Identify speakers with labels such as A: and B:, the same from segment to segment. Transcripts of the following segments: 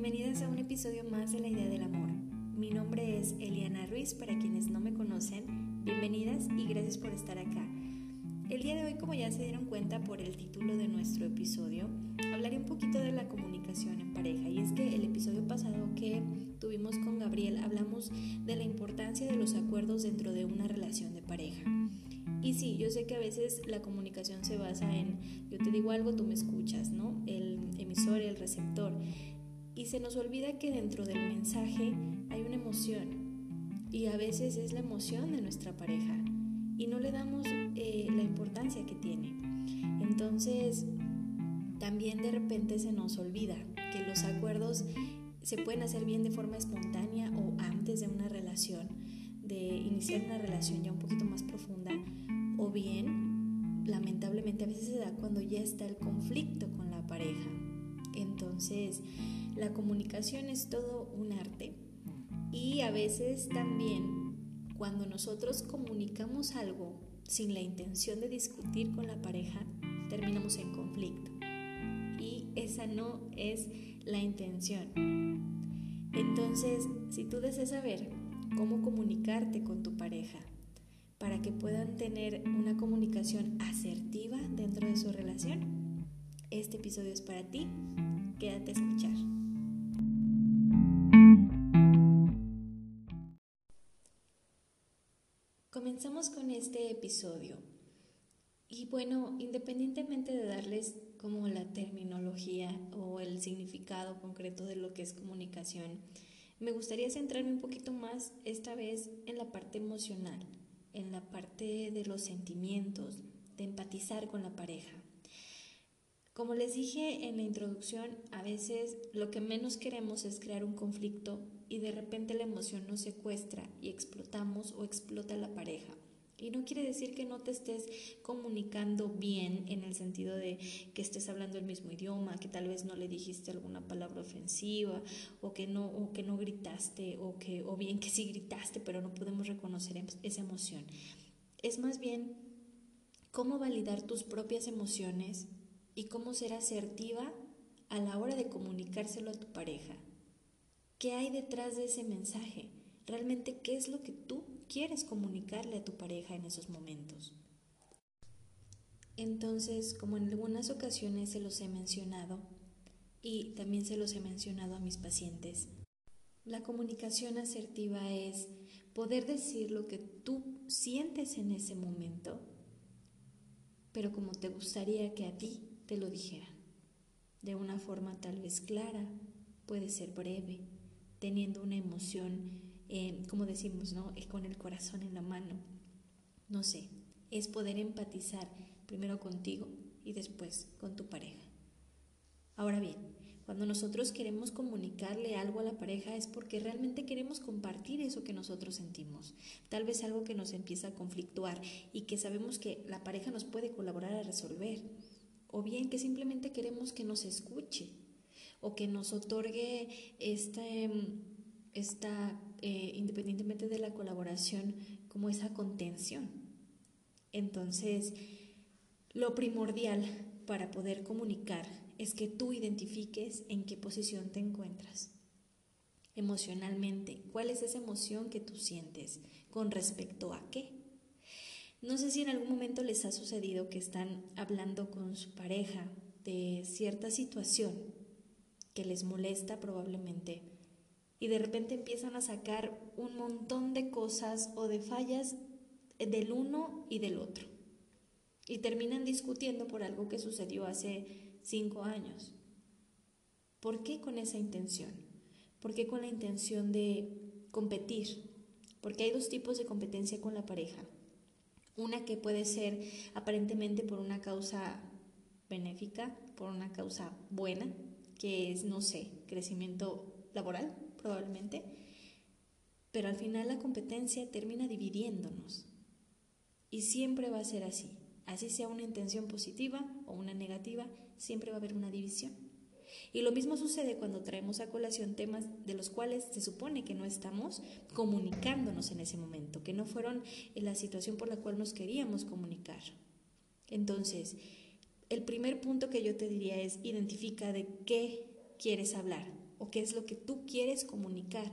A: bienvenidas a un episodio más de La Idea del Amor. Mi nombre es Eliana Ruiz, para quienes no me conocen, bienvenidas y gracias por estar acá. El día de hoy, como ya se dieron cuenta por el título de nuestro episodio, hablaré un poquito de la comunicación en pareja. Y es que el episodio pasado que tuvimos con Gabriel hablamos de la importancia de los acuerdos dentro de una relación de pareja. Y sí, yo sé que a veces la comunicación se basa en yo te digo algo, tú me escuchas, ¿no? El emisor y el receptor. Y se nos olvida que dentro del mensaje hay una emoción. Y a veces es la emoción de nuestra pareja. Y no le damos eh, la importancia que tiene. Entonces, también de repente se nos olvida que los acuerdos se pueden hacer bien de forma espontánea o antes de una relación, de iniciar una relación ya un poquito más profunda, o bien, lamentablemente, a veces se da cuando ya está el conflicto con la pareja. Entonces, la comunicación es todo un arte y a veces también cuando nosotros comunicamos algo sin la intención de discutir con la pareja, terminamos en conflicto. Y esa no es la intención. Entonces, si tú deseas saber cómo comunicarte con tu pareja para que puedan tener una comunicación asertiva dentro de su relación, este episodio es para ti. Quédate a escuchar. Este episodio. Y bueno, independientemente de darles como la terminología o el significado concreto de lo que es comunicación, me gustaría centrarme un poquito más esta vez en la parte emocional, en la parte de los sentimientos, de empatizar con la pareja. Como les dije en la introducción, a veces lo que menos queremos es crear un conflicto y de repente la emoción nos secuestra y explotamos o explota la pareja. Y no quiere decir que no te estés comunicando bien en el sentido de que estés hablando el mismo idioma, que tal vez no le dijiste alguna palabra ofensiva o que no o que no gritaste o que o bien que sí gritaste, pero no podemos reconocer em, esa emoción. Es más bien cómo validar tus propias emociones y cómo ser asertiva a la hora de comunicárselo a tu pareja. ¿Qué hay detrás de ese mensaje? Realmente, ¿qué es lo que tú quieres comunicarle a tu pareja en esos momentos? Entonces, como en algunas ocasiones se los he mencionado, y también se los he mencionado a mis pacientes, la comunicación asertiva es poder decir lo que tú sientes en ese momento, pero como te gustaría que a ti te lo dijera. De una forma tal vez clara, puede ser breve, teniendo una emoción, eh, como decimos, ¿no? Con el corazón en la mano. No sé, es poder empatizar primero contigo y después con tu pareja. Ahora bien, cuando nosotros queremos comunicarle algo a la pareja es porque realmente queremos compartir eso que nosotros sentimos. Tal vez algo que nos empieza a conflictuar y que sabemos que la pareja nos puede colaborar a resolver o bien que simplemente queremos que nos escuche o que nos otorgue esta, em, esta eh, independientemente de la colaboración, como esa contención. Entonces, lo primordial para poder comunicar es que tú identifiques en qué posición te encuentras emocionalmente, cuál es esa emoción que tú sientes, con respecto a qué. No sé si en algún momento les ha sucedido que están hablando con su pareja de cierta situación que les molesta probablemente y de repente empiezan a sacar un montón de cosas o de fallas del uno y del otro y terminan discutiendo por algo que sucedió hace cinco años. ¿Por qué con esa intención? ¿Por qué con la intención de competir? Porque hay dos tipos de competencia con la pareja. Una que puede ser aparentemente por una causa benéfica, por una causa buena, que es, no sé, crecimiento laboral, probablemente, pero al final la competencia termina dividiéndonos. Y siempre va a ser así. Así sea una intención positiva o una negativa, siempre va a haber una división. Y lo mismo sucede cuando traemos a colación temas de los cuales se supone que no estamos comunicándonos en ese momento, que no fueron en la situación por la cual nos queríamos comunicar. Entonces, el primer punto que yo te diría es identifica de qué quieres hablar, o qué es lo que tú quieres comunicar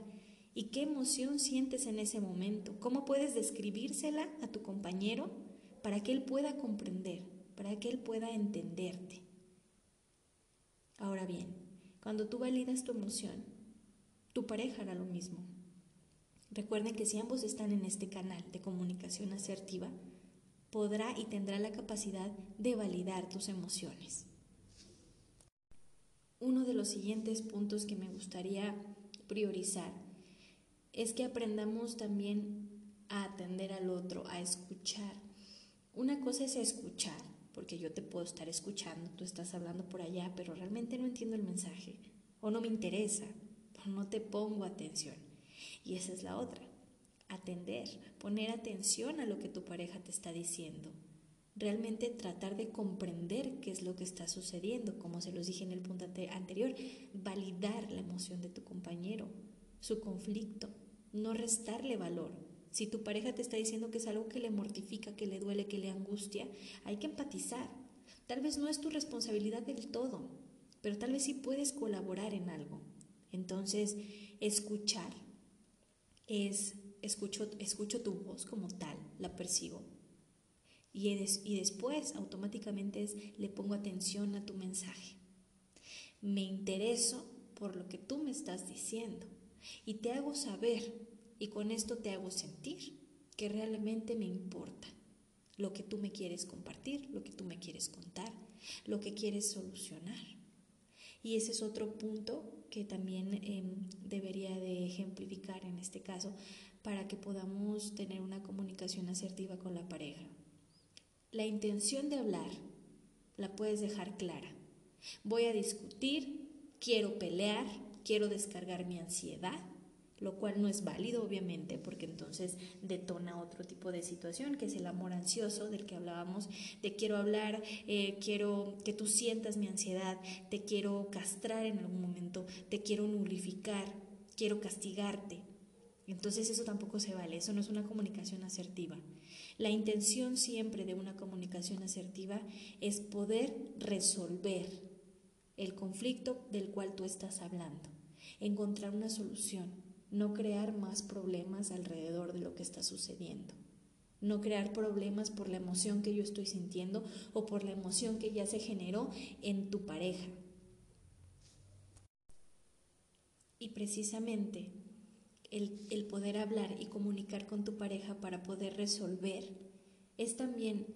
A: y qué emoción sientes en ese momento. ¿Cómo puedes describírsela a tu compañero para que él pueda comprender, para que él pueda entenderte? Ahora bien, cuando tú validas tu emoción, tu pareja hará lo mismo. Recuerden que si ambos están en este canal de comunicación asertiva, podrá y tendrá la capacidad de validar tus emociones. Uno de los siguientes puntos que me gustaría priorizar es que aprendamos también a atender al otro, a escuchar. Una cosa es escuchar, porque yo te puedo estar escuchando, tú estás hablando por allá, pero realmente no entiendo el mensaje, o no me interesa, o no te pongo atención. Y esa es la otra, atender, poner atención a lo que tu pareja te está diciendo. Realmente tratar de comprender qué es lo que está sucediendo, como se los dije en el punto anterior, validar la emoción de tu compañero, su conflicto, no restarle valor, si tu pareja te está diciendo que es algo que le mortifica, que le duele, que le angustia, hay que empatizar. Tal vez no es tu responsabilidad del todo, pero tal vez sí puedes colaborar en algo. Entonces, escuchar es, escucho, escucho tu voz como tal, la percibo. Y, después automáticamente es, le pongo atención a tu mensaje. Me intereso por lo que tú me estás diciendo y te hago saber y con esto te hago sentir que realmente me importa lo que tú me quieres compartir, lo que tú me quieres contar, lo que quieres solucionar. Y ese es otro punto que también em, debería de ejemplificar en este caso para que podamos tener una comunicación asertiva con la pareja. La intención de hablar la puedes dejar clara. Voy a discutir, quiero pelear, quiero descargar mi ansiedad, lo cual no es válido obviamente porque entonces detona otro tipo de situación que es el amor ansioso del que hablábamos, de quiero hablar, eh, quiero que tú sientas mi ansiedad, te quiero castrar en algún momento, te quiero nulificar, quiero castigarte. Entonces eso tampoco se vale, eso no es una comunicación asertiva. La intención siempre de una comunicación asertiva es poder resolver el conflicto del cual tú estás hablando, encontrar una solución no crear más problemas alrededor de lo que está sucediendo. No crear problemas por la emoción que yo estoy sintiendo o por la emoción que ya se generó en tu pareja. Y precisamente el, poder hablar y comunicar con tu pareja para poder resolver es también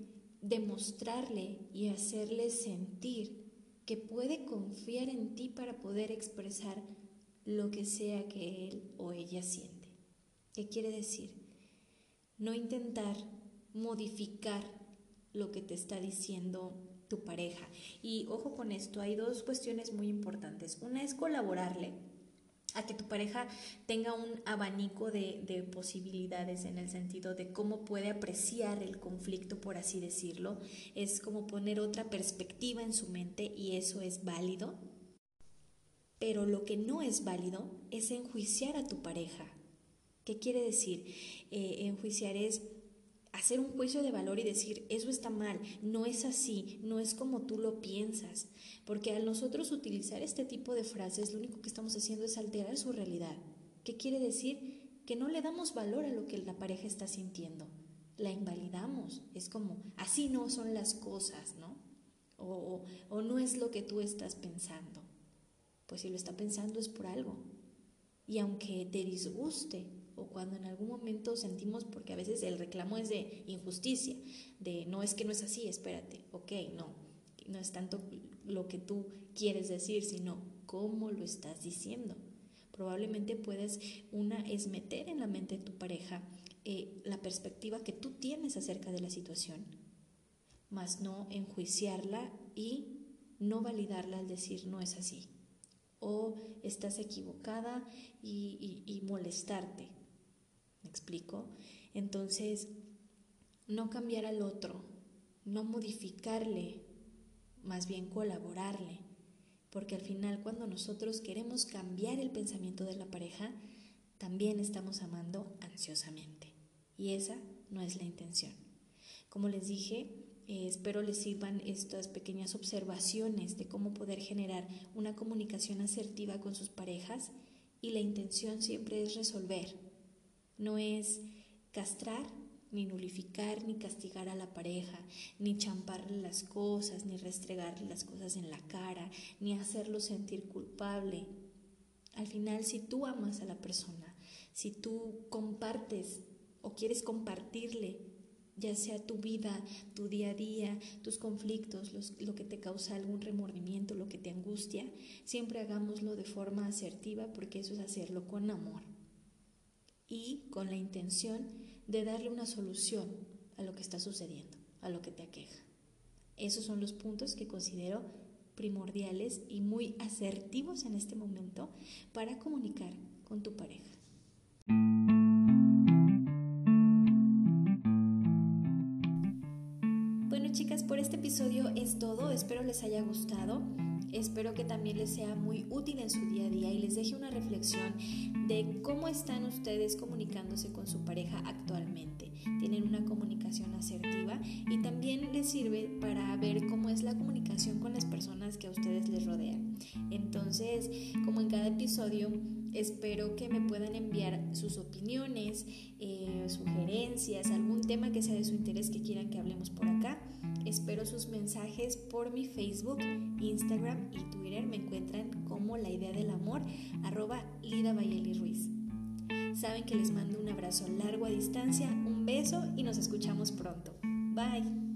A: demostrarle y hacerle sentir que puede confiar en ti para poder expresar lo que sea que él o ella siente. ¿Qué quiere decir? No intentar modificar lo que te está diciendo tu pareja. Y ojo con esto, hay dos cuestiones muy importantes. Una es colaborarle a que tu pareja tenga un abanico de, de, posibilidades en el sentido de cómo puede apreciar el conflicto, por así decirlo. Es como poner otra perspectiva en su mente y eso es válido. Pero lo que no es válido es enjuiciar a tu pareja. ¿Qué quiere decir? Eh, enjuiciar es hacer un juicio de valor y decir, eso está mal, no es así, no es como tú lo piensas. Porque al nosotros utilizar este tipo de frases, lo único que estamos haciendo es alterar su realidad. ¿Qué quiere decir? Que no le damos valor a lo que la pareja está sintiendo. La invalidamos. Es como, así no son las cosas, ¿no? o, o no es lo que tú estás pensando pues si lo está pensando es por algo. Y aunque te disguste o cuando en algún momento sentimos, porque a veces el reclamo es de injusticia, de no es que no es así, espérate, ok, no, no es tanto lo que tú quieres decir, sino cómo lo estás diciendo. Probablemente puedes, una es meter en la mente de tu pareja eh, la perspectiva que tú tienes acerca de la situación, más no enjuiciarla y no validarla al decir no es así o estás equivocada y, molestarte. ¿Me explico? Entonces, no cambiar al otro, no modificarle, más bien colaborarle, porque al final cuando nosotros queremos cambiar el pensamiento de la pareja, también estamos amando ansiosamente y esa no es la intención. Como les dije, Eh, espero les sirvan estas pequeñas observaciones de cómo poder generar una comunicación asertiva con sus parejas y la intención siempre es resolver. No es castrar, ni nulificar, ni castigar a la pareja, ni champarle las cosas, ni restregarle las cosas en la cara, ni hacerlo sentir culpable. Al final, si tú amas a la persona, si tú compartes o quieres compartirle, ya sea tu vida, tu día a día, tus conflictos, lo que te causa algún remordimiento, lo que te angustia, siempre hagámoslo de forma asertiva porque eso es hacerlo con amor y con la intención de darle una solución a lo que está sucediendo, a lo que te aqueja. Esos son los puntos que considero primordiales y muy asertivos en este momento para comunicar con tu pareja. Bueno chicas, por este episodio es todo, espero les haya gustado. Espero que también les sea muy útil en su día a día y les deje una reflexión de cómo están ustedes comunicándose con su pareja actualmente. Tienen una comunicación asertiva y también les sirve para ver cómo es la comunicación con las personas que a ustedes les rodean. Entonces, como en cada episodio, espero que me puedan enviar sus opiniones, eh, sugerencias, algún tema que sea de su interés que quieran que hablemos por acá. Espero sus mensajes por mi Facebook, Instagram y Twitter. Me encuentran como la idea del amor, arroba Lida Ruiz. Saben que les mando un abrazo largo a distancia, un beso y nos escuchamos pronto. Bye.